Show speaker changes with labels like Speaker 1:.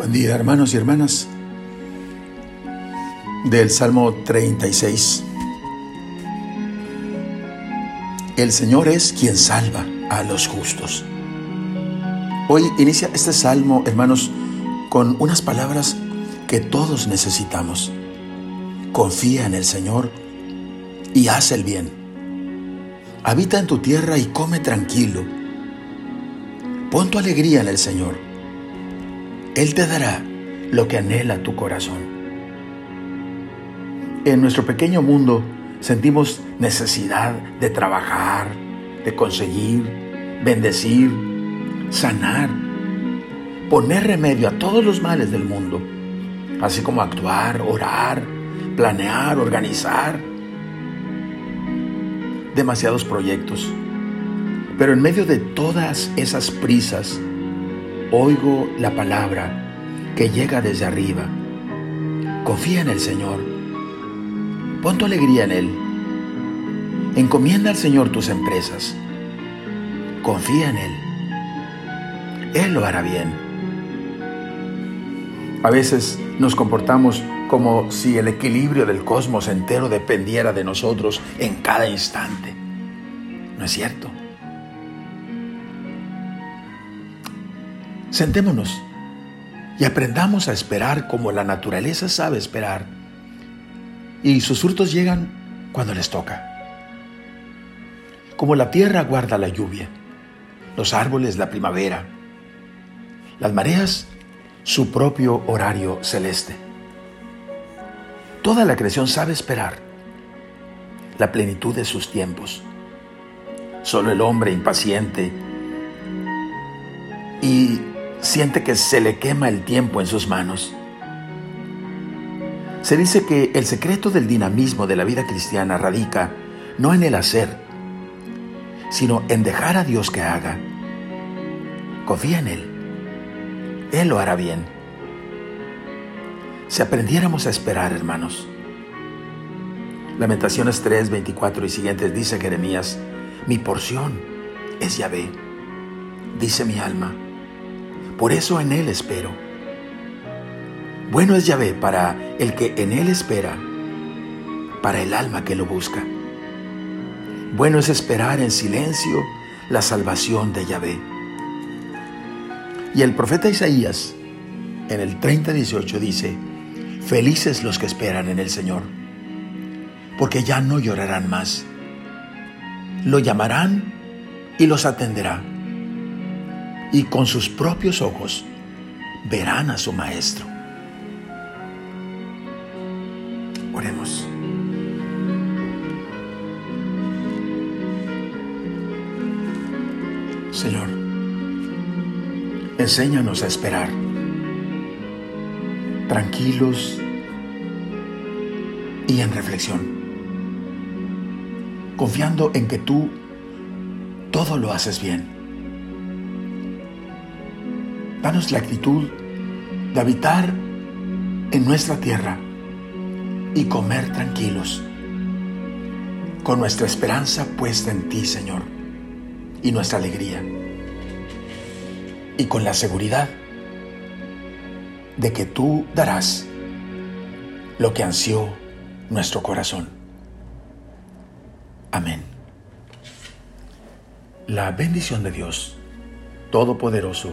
Speaker 1: Buen día hermanos y hermanas del Salmo 36. El Señor es quien salva a los justos. Hoy inicia este salmo, hermanos, con unas palabras que todos necesitamos. Confía en el Señor y haz el bien. Habita en tu tierra y come tranquilo. Pon tu alegría en el Señor él te dará lo que anhela tu corazón. En nuestro pequeño mundo sentimos necesidad de trabajar, de conseguir, bendecir, sanar, poner remedio a todos los males del mundo, así como actuar, orar, planear, organizar. Demasiados proyectos. Pero en medio de todas esas prisas, oigo la palabra que llega desde arriba. Confía en el Señor. Pon tu alegría en Él. Encomienda al Señor tus empresas. Confía en Él. Él lo hará bien. A veces nos comportamos como si el equilibrio del cosmos entero dependiera de nosotros en cada instante. ¿No es cierto? Sentémonos y aprendamos a esperar como la naturaleza sabe esperar. Y sus frutos llegan cuando les toca. Como la tierra guarda la lluvia, los árboles la primavera, las mareas su propio horario celeste. Toda la creación sabe esperar la plenitud de sus tiempos. Solo el hombre impaciente y siente que se le quema el tiempo en sus manos. Se dice que el secreto del dinamismo de la vida cristiana radica no en el hacer, sino en dejar a Dios que haga. Confía en Él. Él lo hará bien. Si aprendiéramos a esperar, hermanos. Lamentaciones 3, 24 y siguientes dice Jeremías, mi porción es Yahvé, dice mi alma por eso en Él espero. Bueno es Yahvé para el que en Él espera, para el alma que lo busca. Bueno es esperar en silencio la salvación de Yahvé. Y el profeta Isaías en el 30:18 dice, felices los que esperan en el Señor, porque ya no llorarán más. Lo llamarán y los atenderá y con sus propios ojos verán a su Maestro. Oremos. Señor, enséñanos a esperar, tranquilos y en reflexión, confiando en que tú todo lo haces bien Danos la actitud de habitar en nuestra tierra y comer tranquilos, con nuestra esperanza puesta en ti, Señor, y nuestra alegría, y con la seguridad de que tú darás lo que ansió nuestro corazón. Amén. La bendición de Dios Todopoderoso,